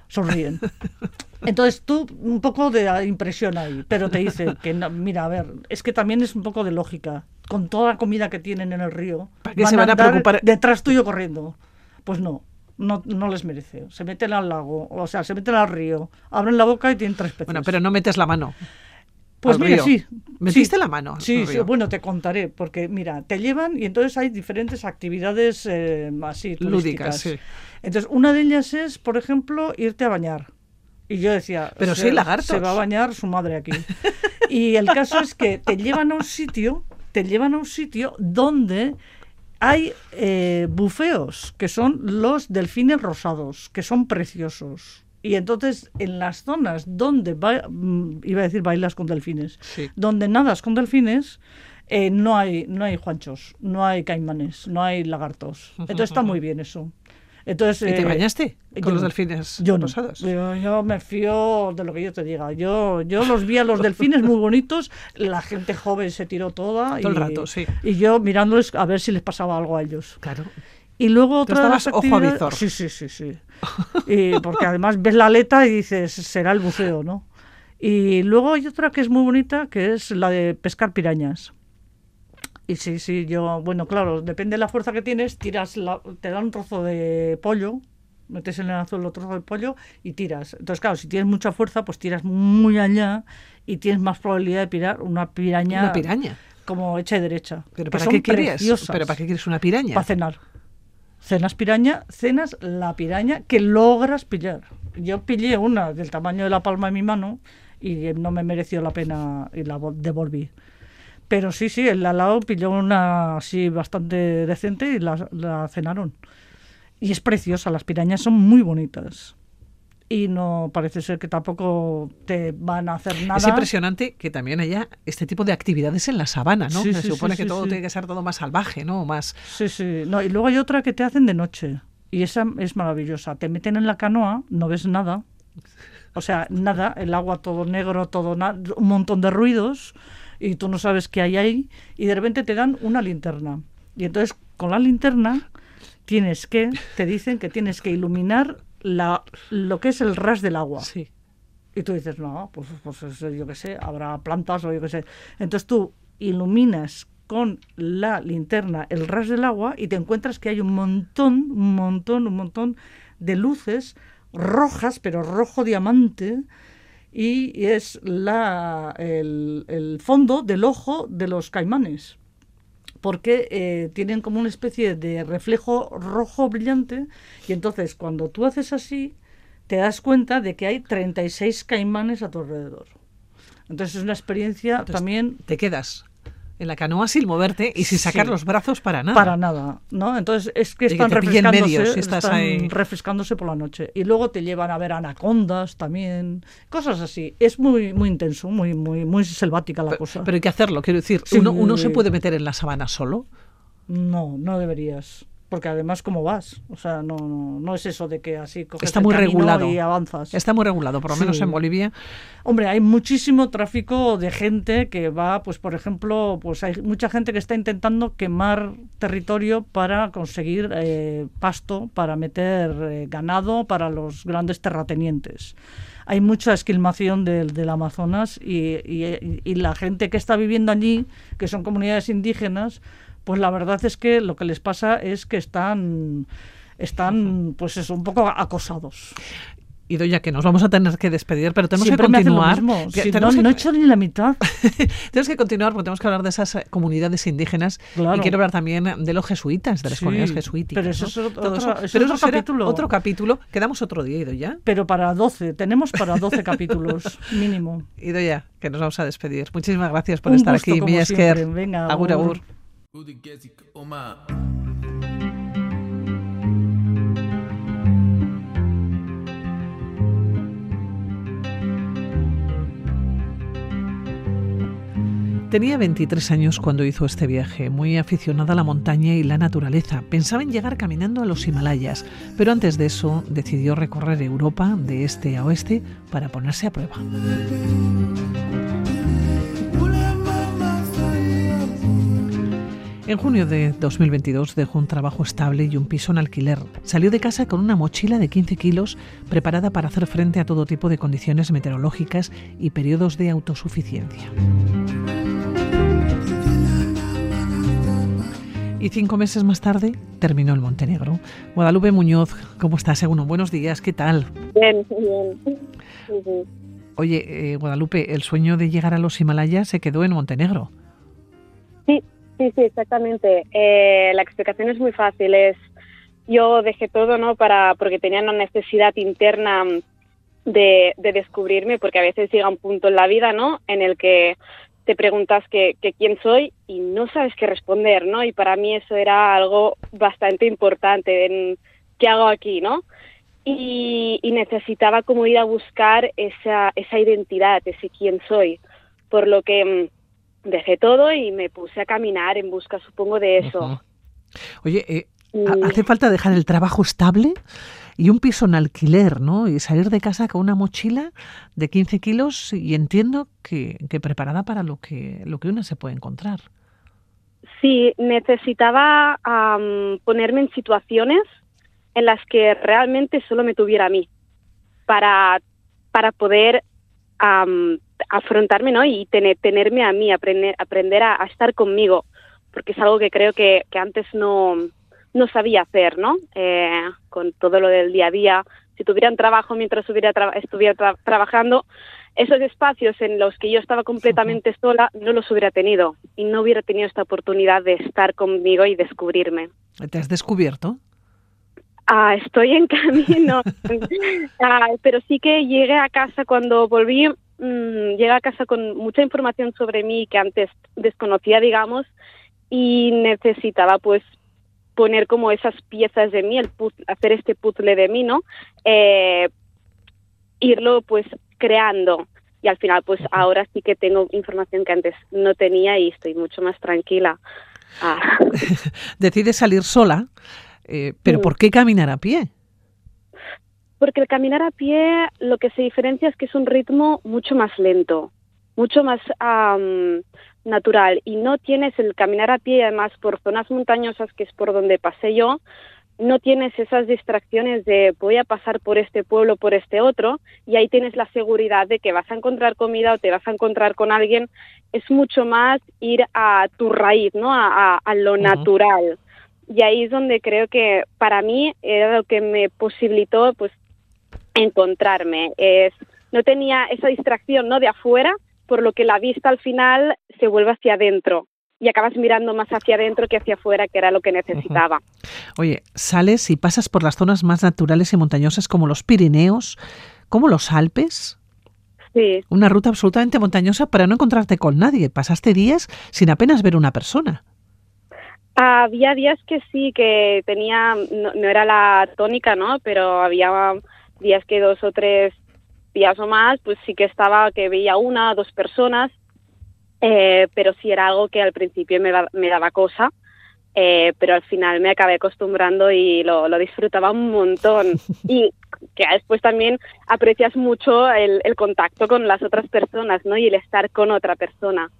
sonríen. Entonces tú un poco de impresión ahí, pero te dice que mira, a ver, es que también es un poco de lógica. Con toda la comida que tienen en el río, ¿Para qué se van a, preocupar? detrás tuyo corriendo. Pues no, no, no les merece. Se meten al lago, o sea, se meten al río, abren la boca y tienen tres peces. Bueno, pero no metes la mano. Pues mira, sí. ¿Metiste la mano? Sí, sí, bueno, te contaré, porque mira, te llevan y entonces hay diferentes actividades eh, así, lúdicas. Sí. Entonces, una de ellas es, por ejemplo, irte a bañar. Y yo decía, pero se, lagartos. Se va a bañar su madre aquí. y el caso es que te llevan a un sitio, te llevan a un sitio donde hay eh, bufeos, que son los delfines rosados, que son preciosos. Y entonces, en las zonas donde, mm, iba a decir bailas con delfines, donde nadas con delfines, eh, no, hay, no hay juanchos, no hay caimanes, no hay lagartos. Entonces está muy bien eso. Entonces, ¿Y te eh, bañaste con los delfines yo Yo, me fío de lo que yo te diga. Yo, yo los vi a los delfines muy bonitos, la gente joven se tiró toda. Todo el rato, sí. Y yo mirándoles a ver si les pasaba algo a ellos. Claro. Y luego otra de ojo a Sí, sí, sí, sí. Y porque además ves la aleta y dices, será el buceo, ¿no? Y luego hay otra que es muy bonita, que es la de pescar pirañas. Y sí, sí, yo, bueno, claro, depende de la fuerza que tienes, tiras, te dan un trozo de pollo, metes en el anzuelo el trozo de pollo y tiras. Entonces, claro, si tienes mucha fuerza, pues tiras muy allá y tienes más probabilidad de pirar una piraña. Una piraña. Como hecha y derecha. ¿Pero para qué quieres? ¿Pero para qué quieres una piraña? Para cenar. Cenas piraña, cenas la piraña que logras pillar. Yo pillé una del tamaño de la palma de mi mano y no me mereció la pena y la devolví. Pero sí, sí, el al lado pilló una así bastante decente y la, la cenaron. Y es preciosa, las pirañas son muy bonitas y no parece ser que tampoco te van a hacer nada. Es impresionante que también haya este tipo de actividades en la sabana, ¿no? Se supone que todo tiene que ser todo más salvaje, ¿no? Más... Sí, sí. No, y luego hay otra que te hacen de noche y esa es maravillosa. Te meten en la canoa, no ves nada. O sea, nada, el agua todo negro, todo un montón de ruidos y tú no sabes qué hay ahí y de repente te dan una linterna. Y entonces con la linterna tienes que, te dicen que tienes que iluminar la, lo que es el ras del agua. Sí. Y tú dices, no, pues, pues yo qué sé, habrá plantas o yo qué sé. Entonces tú iluminas con la linterna el ras del agua y te encuentras que hay un montón, un montón, un montón de luces rojas, pero rojo diamante, y es la, el, el fondo del ojo de los caimanes porque eh, tienen como una especie de reflejo rojo brillante y entonces cuando tú haces así te das cuenta de que hay 36 caimanes a tu alrededor. Entonces es una experiencia también... Te quedas en la canoa sin moverte y sin sacar los brazos para nada. Para nada, ¿no? Entonces es que están, refrescándose, están refrescándose por la noche. Y luego te llevan a ver anacondas también, cosas así. Es muy muy intenso, muy muy muy selvática la cosa. Pero hay que hacerlo, quiero decir, uno, uno se puede meter en la sabana solo. No, no deberías porque además cómo vas, o sea, no, no, es eso de que así coges Está muy regulado y avanzas. Está muy regulado, por lo menos en Bolivia. Hombre, hay muchísimo tráfico de gente que va, pues por ejemplo, pues hay mucha gente que está intentando quemar territorio para conseguir eh, pasto, para meter eh, ganado para los grandes terratenientes hay mucha esquilmación del, Amazonas y, y, la gente que está viviendo allí, que son comunidades indígenas, pues la verdad es que lo que les pasa es que están están pues eso un poco acosados y ya que nos vamos a tener que despedir, pero tenemos que continuar. no, he hecho ni la mitad. [LAUGHS] tenemos que continuar porque tenemos que hablar de esas comunidades indígenas y quiero hablar también de los jesuitas, de las comunidades jesuíticas. Pero eso es otro, capítulo. Otro capítulo. Quedamos otro día, Ido ya. Pero para 12, tenemos para 12 [LAUGHS] capítulos mínimo. Ido ya, que nos vamos a despedir. Muchísimas gracias por estar aquí, Mía Venga, agur. agur. Tenía 23 años cuando hizo este viaje, muy aficionada a la montaña y la naturaleza. Pensaba en llegar caminando a los Himalayas, pero antes de eso decidió recorrer Europa de este a oeste para ponerse a prueba. En junio de 2022 dejó un trabajo estable y un piso en alquiler. Salió de casa con una mochila de 15 kilos preparada para hacer frente a todo tipo de condiciones meteorológicas y periodos de autosuficiencia. Y cinco meses más tarde terminó el Montenegro. Guadalupe Muñoz, ¿cómo estás? Según buenos días, ¿qué tal? Bien, bien. Oye, eh, Guadalupe, el sueño de llegar a los Himalayas se quedó en Montenegro. Sí, Sí, sí, exactamente. Eh, la explicación es muy fácil. Es yo dejé todo, ¿no? Para porque tenía una necesidad interna de, descubrirme, porque a veces llega un punto en la vida, ¿no? En el que te preguntas que, quién soy y no sabes qué responder, ¿no? Y para mí eso era algo bastante importante en qué hago aquí, ¿no? Y, y, necesitaba como ir a buscar esa, esa identidad, ese quién soy. Por lo que mm, dejé todo y me puse a caminar en busca, supongo, de eso. Oye, eh, hace falta dejar el trabajo estable y un piso en alquiler, ¿no? Y salir de casa con una mochila de 15 kilos y entiendo que, preparada para lo que, lo que uno se puede encontrar. Sí, necesitaba ponerme en situaciones en las que realmente solo me tuviera a mí para, para poder afrontarme ¿no? y tener, tenerme a mí, aprender, aprender a, estar conmigo, porque es algo que creo que, que antes no, no sabía hacer, ¿no? Eh, con todo lo del día a día. Si tuviera un trabajo mientras estuviera, estuviera trabajando, esos espacios en los que yo estaba completamente sola no los hubiera tenido y no hubiera tenido esta oportunidad de estar conmigo y descubrirme. ¿Te has descubierto? Ah, estoy en camino, [LAUGHS] ah, pero sí que llegué a casa cuando volví, mmm, llegué a casa con mucha información sobre mí que antes desconocía, digamos, y necesitaba pues poner como esas piezas de mí, el hacer este puzzle de mí, ¿no? Eh, irlo pues creando y al final pues ahora sí que tengo información que antes no tenía y estoy mucho más tranquila. Ah. [LAUGHS] Decides salir sola eh, ¿Pero por qué caminar a pie? Porque el caminar a pie lo que se diferencia es que es un ritmo mucho más lento, mucho más natural y no tienes el caminar a pie, además por zonas montañosas, que es por donde pasé yo, no tienes esas distracciones de voy a pasar por este pueblo, por este otro, y ahí tienes la seguridad de que vas a encontrar comida o te vas a encontrar con alguien. Es mucho más ir a tu raíz, ¿no? A, lo natural y ahí es donde creo que para mí era lo que me posibilitó pues encontrarme es no tenía esa distracción no de afuera por lo que la vista al final se vuelve hacia adentro y acabas mirando más hacia adentro que hacia afuera, que era lo que necesitaba. Oye, sales y pasas por las zonas más naturales y montañosas como los Pirineos, como los Alpes. Sí. Una ruta absolutamente montañosa para no encontrarte con nadie. Pasaste días sin apenas ver una persona. Había días que sí, que tenía, no, era la tónica, ¿no? Pero había días que dos o tres días o más, pues sí que estaba, que veía una o dos personas, eh, pero sí era algo que al principio me, me daba cosa. eh, pero al final me acabé acostumbrando y lo, lo disfrutaba un montón. [LAUGHS] Y que después también aprecias mucho el, el, contacto con las otras personas, ¿no? Y el estar con otra persona.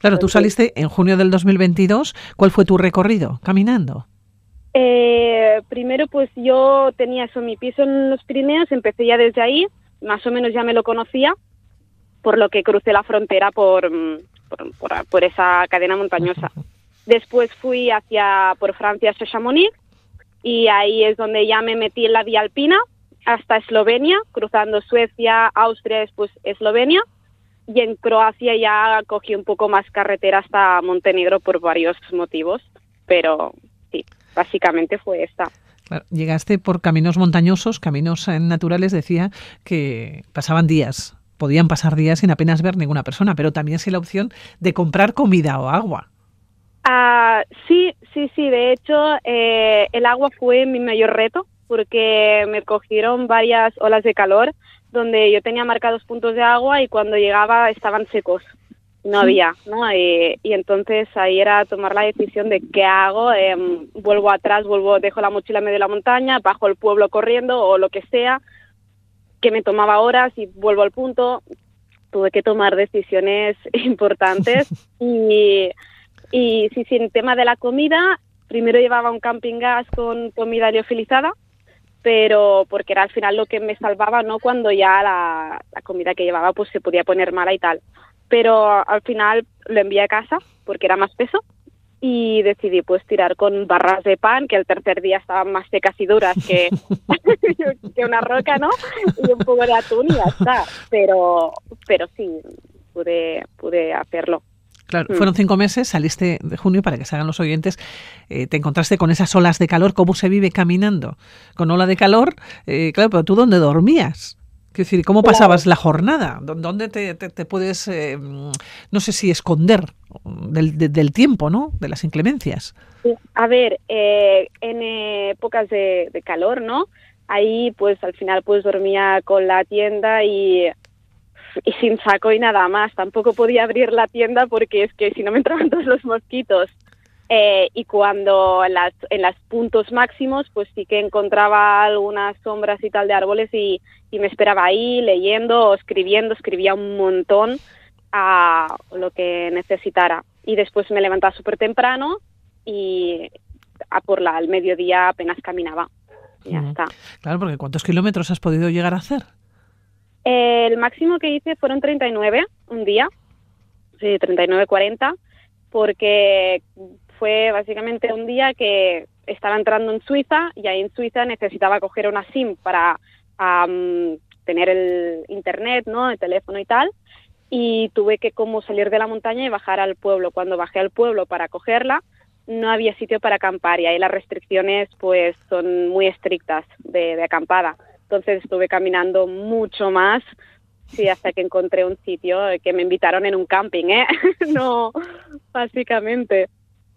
Claro, tú saliste en junio del 2022. ¿Cuál fue tu recorrido caminando? Eh, primero, pues yo tenía eso, mi piso en los Pirineos, empecé ya desde ahí, más o menos ya me lo conocía, por lo que crucé la frontera por, por, por, por esa cadena montañosa. [LAUGHS] Después fui hacia por Francia hacia Chamonix y ahí es donde ya me metí en la vía alpina hasta Eslovenia, cruzando Suecia, Austria, después Eslovenia. Y en Croacia ya cogí un poco más carretera hasta Montenegro por varios motivos, pero básicamente fue esta. Claro, llegaste por caminos montañosos, caminos naturales, decía que pasaban días, podían pasar días sin apenas ver ninguna persona, pero también sin la opción de comprar comida o agua. Uh, sí, sí, sí, de hecho eh, el agua fue mi mayor reto porque me cogieron varias olas de calor donde yo tenía marcados puntos de agua y cuando llegaba estaban secos, no había, ¿no? Y, y entonces ahí era tomar la decisión de qué hago, eh, vuelvo atrás, vuelvo, dejo la mochila en medio de la montaña, bajo el pueblo corriendo o lo que sea, que me tomaba horas y vuelvo al punto. Tuve que tomar decisiones [LAUGHS] importantes [LAUGHS] y y sí, sí, en tema de la comida, primero llevaba un camping gas con comida liofilizada, pero porque era al final lo que me salvaba, ¿no? Cuando ya la, la, comida que llevaba pues se podía poner mala y tal. Pero al final lo envié a casa porque era más peso y decidí pues tirar con barras de pan que el tercer día estaban más secas y duras que, [LAUGHS] [LAUGHS] que una roca, ¿no? Y un poco de atún y ya está. Pero, pero sí, pude, pude hacerlo. Claro, mm. fueron cinco meses, saliste de junio para que se hagan los oyentes, eh, te encontraste con esas olas de calor, ¿cómo se vive caminando? Con ola de calor, eh, claro, pero tú dónde dormías? Quiero decir, ¿cómo pasabas la jornada? ¿Dónde te, te, te puedes, eh, no sé si esconder del, de, del, tiempo, ¿no? De las inclemencias. A ver, eh, en épocas de, de, calor, ¿no? Ahí, pues al final, pues dormía con la tienda y y sin saco y nada más. Tampoco podía abrir la tienda porque es que si no me entraban todos los mosquitos. Eh, y cuando en las, en los puntos máximos, pues sí que encontraba algunas sombras y tal de árboles y, y me esperaba ahí leyendo o escribiendo, escribía un montón a lo que necesitara. Y después me levantaba súper temprano y a por la, al mediodía apenas caminaba. Y ya uh -huh. está. Claro, porque ¿cuántos kilómetros has podido llegar a hacer? Eh, el máximo que hice fueron 39 un día, sí, 39, 40, porque fue básicamente un día que estaba entrando en Suiza y ahí en Suiza necesitaba coger una SIM para tener el internet, ¿no? El teléfono y tal. Y tuve que como salir de la montaña y bajar al pueblo. Cuando bajé al pueblo para cogerla, no había sitio para acampar y ahí las restricciones pues son muy estrictas de, de acampada. Entonces estuve caminando mucho más, sí, hasta que encontré un sitio que me invitaron en un camping, ¿eh? [LAUGHS] no, básicamente.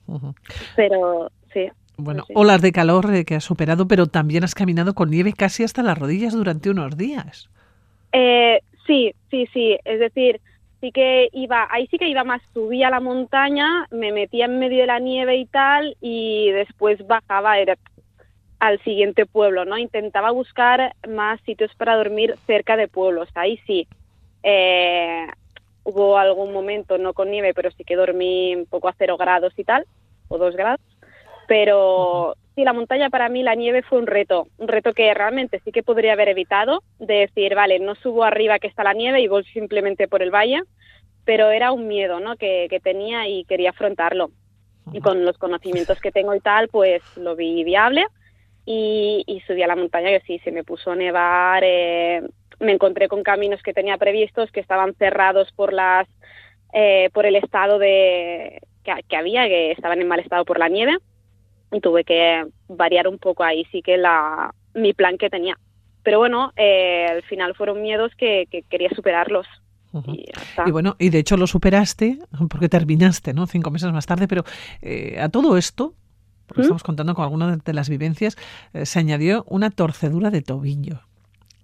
Uh -huh. Pero sí. Bueno, sí. olas de calor eh, que has superado, pero también has caminado con nieve casi hasta las rodillas durante unos días. Eh, sí, sí, sí. Es decir, sí que iba, ahí sí que iba más, subía a la montaña, me metía en medio de la nieve y tal, y después bajaba, era al siguiente pueblo, ¿no? Intentaba buscar más sitios para dormir cerca de pueblos, ahí sí. Eh, hubo algún momento, no con nieve, pero sí que dormí un poco a cero grados y tal, o dos grados, pero sí, la montaña para mí, la nieve fue un reto, un reto que realmente sí que podría haber evitado, de decir, vale, no subo arriba que está la nieve y voy simplemente por el valle, pero era un miedo, ¿no?, que, que tenía y quería afrontarlo. Y con los conocimientos que tengo y tal, pues lo vi viable y, y, subí a la montaña que sí, se me puso a nevar, eh, me encontré con caminos que tenía previstos que estaban cerrados por las eh, por el estado de que, que, había, que estaban en mal estado por la nieve y tuve que variar un poco ahí sí que la mi plan que tenía. Pero bueno, eh, al final fueron miedos que, que quería superarlos. Uh -huh. y, y, bueno, y de hecho lo superaste porque terminaste, ¿no? Cinco meses más tarde, pero eh, a todo esto, porque ¿Mm? estamos contando con algunas de las vivencias, eh, se añadió una torcedura de tobillo.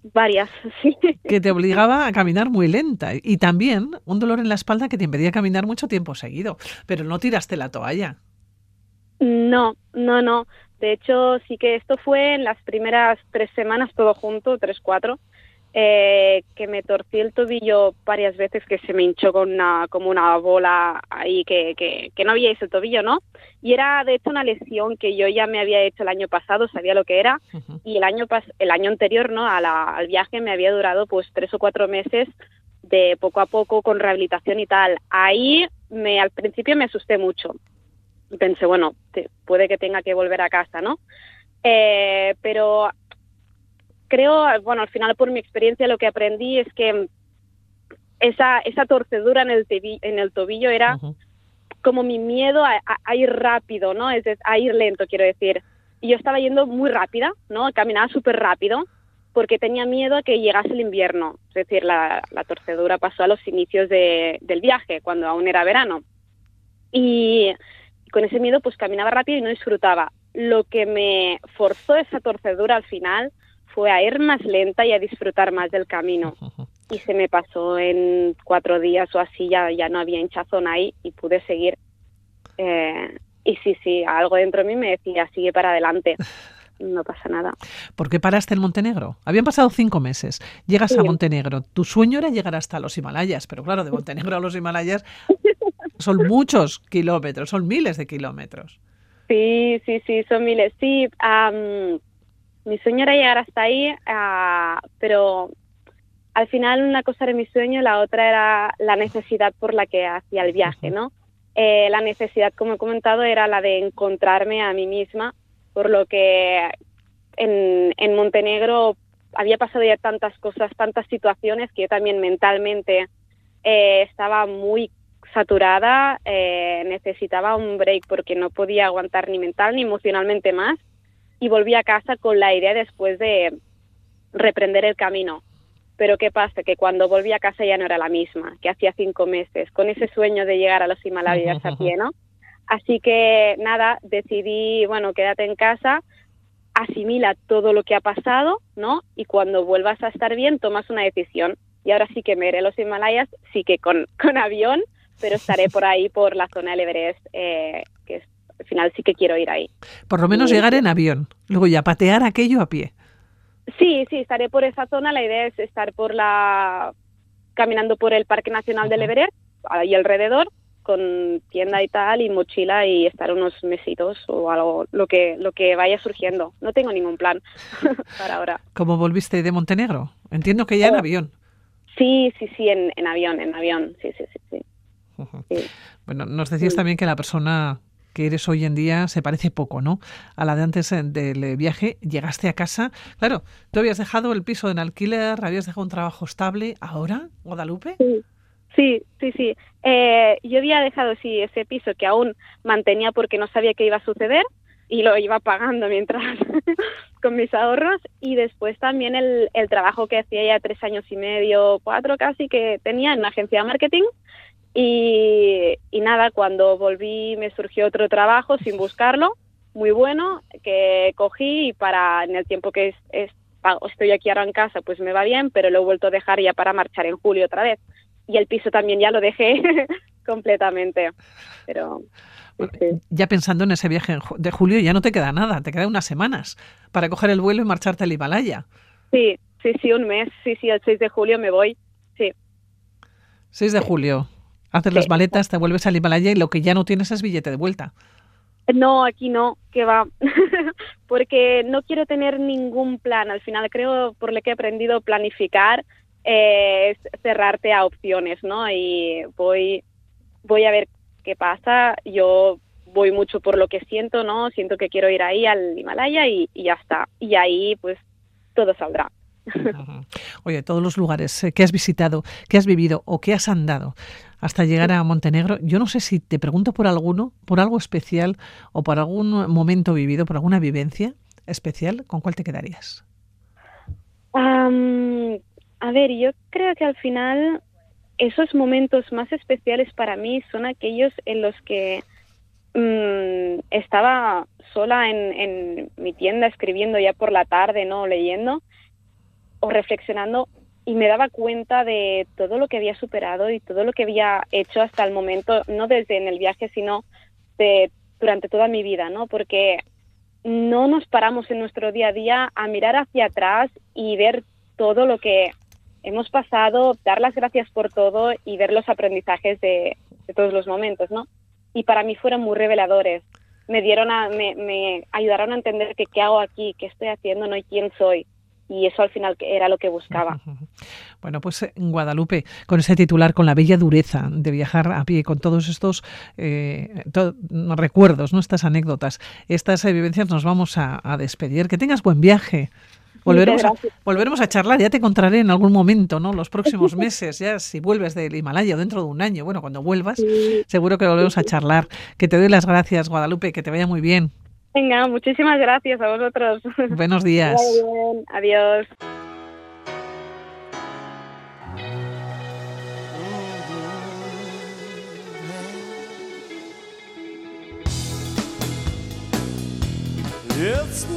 Varias, [LAUGHS] sí. Que te obligaba a caminar muy lenta. Y también un dolor en la espalda que te impedía caminar mucho tiempo seguido. Pero no tiraste la toalla. No, no, no. De hecho, sí que esto fue en las primeras tres semanas todo junto, tres, cuatro, eh, que me torcí el tobillo varias veces, que se me hinchó con una, como una bola ahí, que, que, que no había el tobillo, ¿no? Y era de hecho una lesión que yo ya me había hecho el año pasado, sabía lo que era, y el año, pas el año anterior, ¿no? A la, al viaje me había durado pues tres o cuatro meses de poco a poco con rehabilitación y tal. Ahí me al principio me asusté mucho pensé, bueno, te, puede que tenga que volver a casa, ¿no? Eh, pero creo, bueno, al final por mi experiencia lo que aprendí es que esa, esa torcedura en el, en el tobillo era como mi miedo a, a, ir rápido, ¿no? Es a ir lento, quiero decir. Y yo estaba yendo muy rápida, ¿no? Caminaba súper rápido porque tenía miedo a que llegase el invierno. Es decir, la, la torcedura pasó a los inicios de, del viaje, cuando aún era verano. Y con ese miedo pues caminaba rápido y no disfrutaba. Lo que me forzó esa torcedura al final fue a ir más lenta y a disfrutar más del camino. Y se me pasó en cuatro días o así, ya, ya no había hinchazón ahí y pude seguir. Eh, y sí, sí, algo dentro de mí me decía, sigue para adelante. No pasa nada. ¿Por qué paraste en Montenegro? Habían pasado cinco meses. Llegas sí. a Montenegro. Tu sueño era llegar hasta los Himalayas, pero claro, de Montenegro a los Himalayas son [LAUGHS] muchos kilómetros, son miles de kilómetros. Sí, sí, sí, son miles. Sí, um, mi sueño era llegar hasta ahí, uh, pero al final una cosa era mi sueño, la otra era la necesidad por la que hacía el viaje, ¿no? Eh, la necesidad, como he comentado, era la de encontrarme a mí misma, por lo que en, en Montenegro había pasado ya tantas cosas, tantas situaciones que yo también mentalmente eh, estaba muy saturada, eh, necesitaba un break porque no podía aguantar ni mental ni emocionalmente más y volví a casa con la idea después de reprender el camino. Pero ¿qué pasa? Que cuando volví a casa ya no era la misma, que hacía cinco meses, con ese sueño de llegar a los Himalayas a pie, ¿no? [LAUGHS] Así que nada, decidí, bueno, quédate en casa, asimila todo lo que ha pasado, ¿no? Y cuando vuelvas a estar bien, tomas una decisión. Y ahora sí que me iré a los Himalayas, sí que con, [LAUGHS] con avión, pero estaré por ahí, por la zona del Everest, eh, al final sí que quiero ir ahí. Por lo menos y, llegar en avión, luego ya patear aquello a pie. Sí, sí, estaré por esa zona. La idea es estar por la caminando por el Parque Nacional del Everest y alrededor con tienda y tal y mochila y estar unos mesitos o algo lo que lo que vaya surgiendo. No tengo ningún plan [LAUGHS] para ahora. ¿Cómo volviste de Montenegro? Entiendo que ya en oh. avión. Sí, sí, sí, en, en avión, en avión, sí, sí, sí. sí. Uh -huh. sí. Bueno, nos decías sí. también que la persona que eres hoy en día se parece poco, ¿no? A la de antes del viaje, llegaste a casa, claro, tú habías dejado el piso en alquiler, habías dejado un trabajo estable, ¿ahora, Guadalupe? Sí. Sí, sí, sí. Eh, yo había dejado sí ese piso que aún mantenía porque no sabía qué iba a suceder y lo iba pagando mientras [LAUGHS] con mis ahorros y después también el, el trabajo que hacía ya tres años y medio, cuatro casi que tenía en una agencia de marketing y, y nada, cuando volví me surgió otro trabajo sin buscarlo, muy bueno, que cogí y para en el tiempo que es, es, estoy aquí ahora en casa pues me va bien, pero lo he vuelto a dejar ya para marchar en julio otra vez y el piso también ya lo dejé [LAUGHS] completamente. Pero sí. ya pensando en ese viaje de julio ya no te queda nada, te quedan unas semanas para coger el vuelo y marcharte al Himalaya. Sí, sí, sí, un mes, sí, sí, el 6 de julio me voy, sí. 6 de julio. Haces sí. las maletas, te vuelves al Himalaya y lo que ya no tienes es billete de vuelta. No, aquí no, que va, [LAUGHS] porque no quiero tener ningún plan. Al final creo, por lo que he aprendido, planificar eh, es cerrarte a opciones, ¿no? Y voy, voy a ver qué pasa. Yo voy mucho por lo que siento, ¿no? Siento que quiero ir ahí al Himalaya y, y ya está. Y ahí, pues, todo saldrá. Oye, todos los lugares que has visitado, que has vivido o que has andado hasta llegar a Montenegro, yo no sé si te pregunto por alguno, por algo especial o por algún momento vivido, por alguna vivencia especial, ¿con cuál te quedarías? A ver, yo creo que al final esos momentos más especiales para mí son aquellos en los que mmm, estaba sola en, en, mi tienda escribiendo ya por la tarde, no leyendo o reflexionando y me daba cuenta de todo lo que había superado y todo lo que había hecho hasta el momento, no desde en el viaje, sino de durante toda mi vida, ¿no? Porque no nos paramos en nuestro día a día a mirar hacia atrás y ver todo lo que hemos pasado, dar las gracias por todo y ver los aprendizajes de, todos los momentos, ¿no? Y para mí fueron muy reveladores. Me dieron a, me, me ayudaron a entender que qué hago aquí, qué estoy haciendo, no y quién soy y eso al final era lo que buscaba. [LAUGHS] Bueno, pues en Guadalupe, con ese titular, con la bella dureza de viajar a pie, con todos estos eh, recuerdos, ¿no? estas anécdotas, estas vivencias, nos vamos a, despedir. Que tengas buen viaje. Volveremos a, volveremos a charlar, ya te encontraré en algún momento, ¿no? Los próximos [LAUGHS] meses, ya si vuelves del Himalaya o dentro de un año, bueno, cuando vuelvas, seguro que volvemos a charlar. Que te doy las gracias, Guadalupe, que te vaya muy bien. Venga, muchísimas gracias a vosotros. Buenos días. bien. Adiós. It's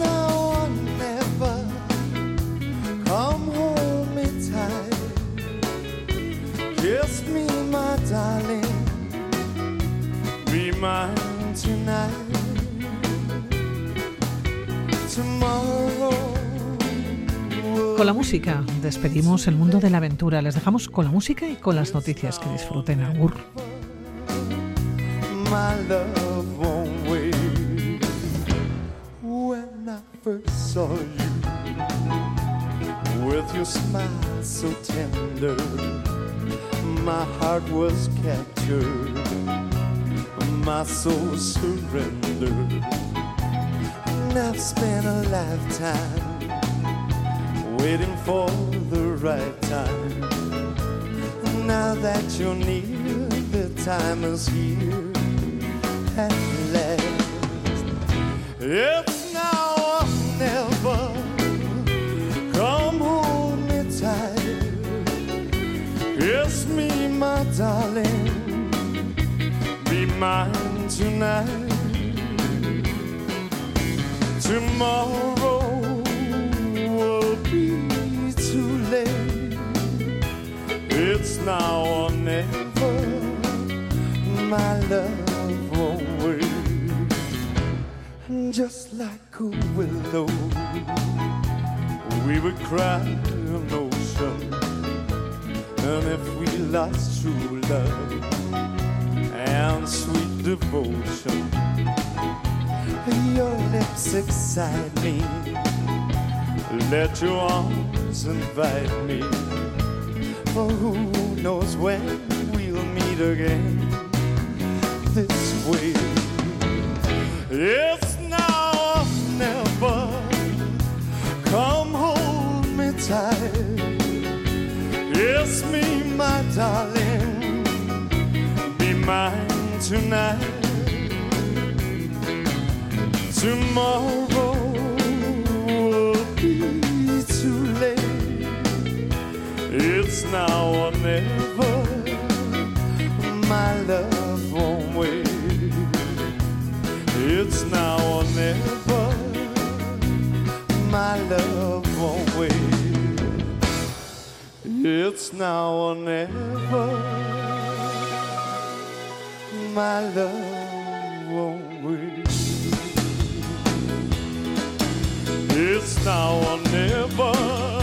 Con la música despedimos el mundo de la aventura. Les dejamos con la música y con las noticias. Que disfruten, Agur. With your smile so tender, my heart was captured, my soul surrendered. I've spent a lifetime waiting for the right time. Now that you're near, the time is here at last. It's now or never. Come hold me tight. Kiss me, my darling. Be mine tonight. Tomorrow now or never. My love won't wait. Just like a willow, we would cry an ocean. And if we lost true love and sweet devotion your lips excite me. Let your arms invite me. For who knows when we'll meet again this way. It's now or never. Come hold me tight. Kiss me, my darling. Be mine tonight. Tomorrow will be. It's now or never. My love won't wait. It's now or never. My love won't wait. It's now or never. My love won't wait. It's now or never.